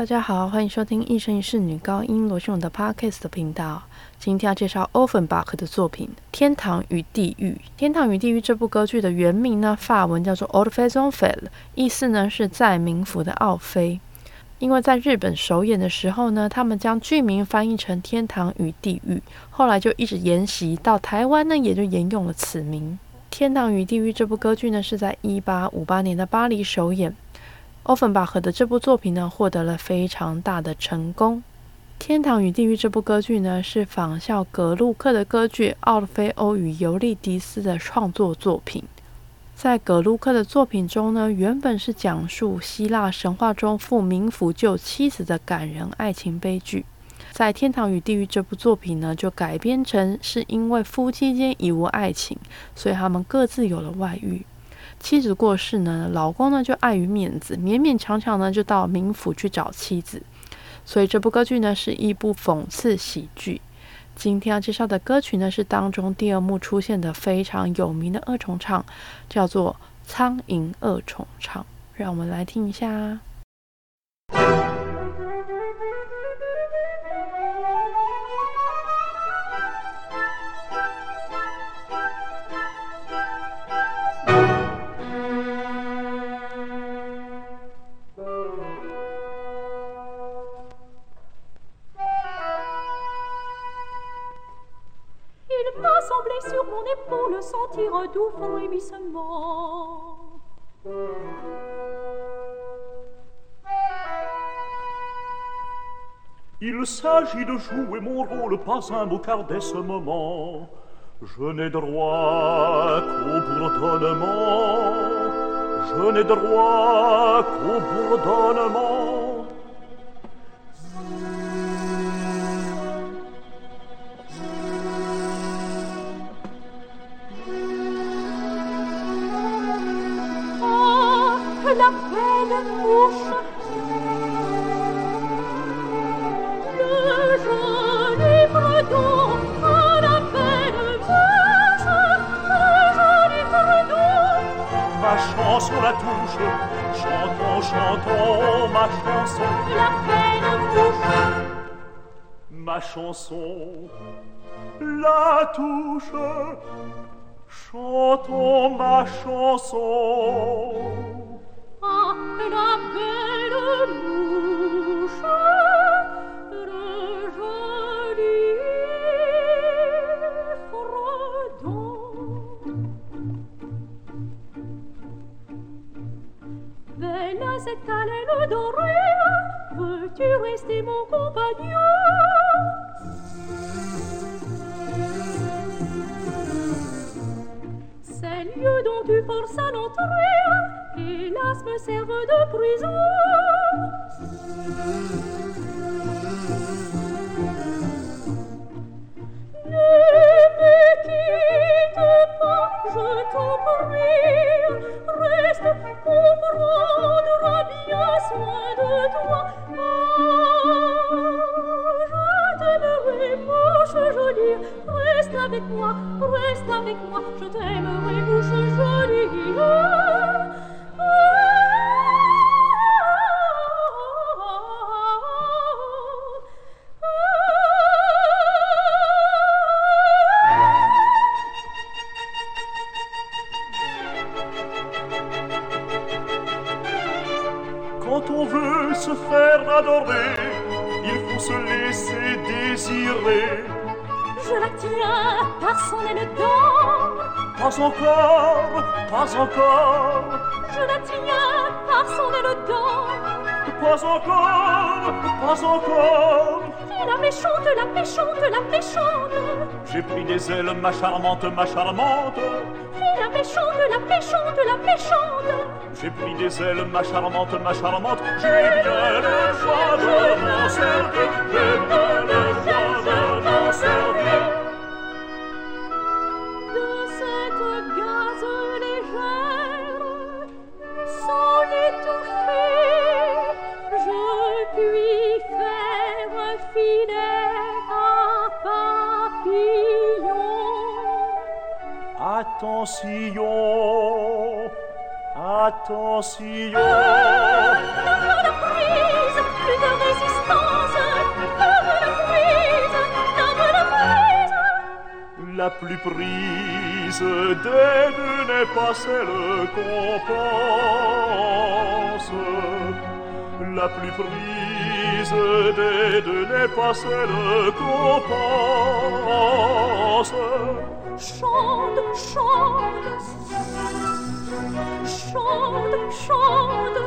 大家好，欢迎收听一生一世女高音罗秀荣的 podcast 频道。今天要介绍 Offenbach 的作品《天堂与地狱》。《天堂与地狱》这部歌剧的原名呢，法文叫做《Old f a i o a n Fell》，意思呢是在冥府的奥菲。因为在日本首演的时候呢，他们将剧名翻译成《天堂与地狱》，后来就一直沿袭到台湾呢，也就沿用了此名。《天堂与地狱》这部歌剧呢，是在一八五八年的巴黎首演。Offenbach 的这部作品呢，获得了非常大的成功。《天堂与地狱》这部歌剧呢，是仿效格鲁克的歌剧《奥菲欧与尤利迪斯》的创作作品。在格鲁克的作品中呢，原本是讲述希腊神话中赴冥府救妻子的感人爱情悲剧。在《天堂与地狱》这部作品呢，就改编成是因为夫妻间已无爱情，所以他们各自有了外遇。妻子过世呢，老公呢就碍于面子，勉勉强强呢就到冥府去找妻子。所以这部歌剧呢是一部讽刺喜剧。今天要介绍的歌曲呢是当中第二幕出现的非常有名的二重唱，叫做《苍蝇二重唱》，让我们来听一下。sur mon épaule sentir doux fond Il s'agit de jouer mon rôle, pas un beau car dès ce moment, je n'ai droit qu'au bourdonnement, je n'ai droit qu'au bourdonnement. la peine mouche. Le joli breton la peine mouche. Le joli breton. Ma chanson la touche. Chantons, chantons ma chanson. La peine mouche. Ma chanson la touche. Chantons ma chanson. En la belle bouche rajoli froidant. Vene à cette dorée, veux-tu rester mon compagnon C'est le lieu dont tu forces me de prison. Ne me quitte pas, je t'en prie, reste pour prendre bien soin de toi. Ah, je t'aimerai, bouche jolie, reste avec moi, reste avec moi, je t'aimerai, bouche jolie. Ah, Pas encore, pas encore. Je la tiens par son aile d'or. Pas encore, pas encore. Fille la méchante, la méchante, la méchante. J'ai pris des ailes, ma charmante, ma charmante. Fille la méchante, la méchante, la méchante. J'ai pris des ailes, ma charmante, ma charmante. J'ai bien le choix de mon servir. Attention, attention. La plus prise des pas celle La plus prise lever de l'épaisseur copasse. Chante, chante, chante, chante.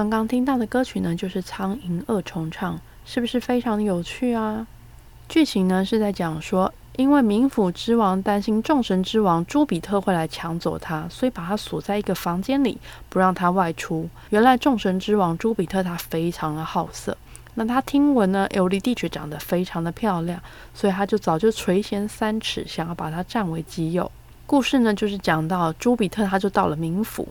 刚刚听到的歌曲呢，就是《苍蝇恶虫》唱，是不是非常有趣啊？剧情呢是在讲说，因为冥府之王担心众神之王朱比特会来抢走他，所以把他锁在一个房间里，不让他外出。原来众神之王朱比特他非常的好色，那他听闻呢，尤利狄却长得非常的漂亮，所以他就早就垂涎三尺，想要把他占为己有。故事呢就是讲到朱比特他就到了冥府。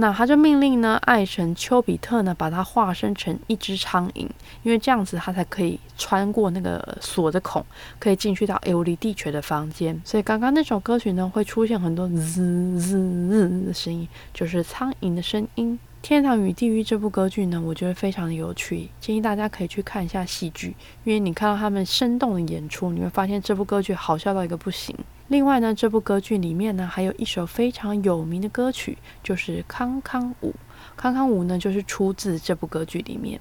那他就命令呢，爱神丘比特呢，把它化身成一只苍蝇，因为这样子他才可以穿过那个锁的孔，可以进去到埃欧里地球的房间。所以刚刚那首歌曲呢，会出现很多滋滋滋的声音，就是苍蝇的声音。《天堂与地狱》这部歌剧呢，我觉得非常的有趣，建议大家可以去看一下戏剧，因为你看到他们生动的演出，你会发现这部歌剧好笑到一个不行。另外呢，这部歌剧里面呢，还有一首非常有名的歌曲，就是《康康舞》。康康舞呢，就是出自这部歌剧里面。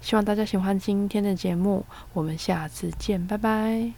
希望大家喜欢今天的节目，我们下次见，拜拜。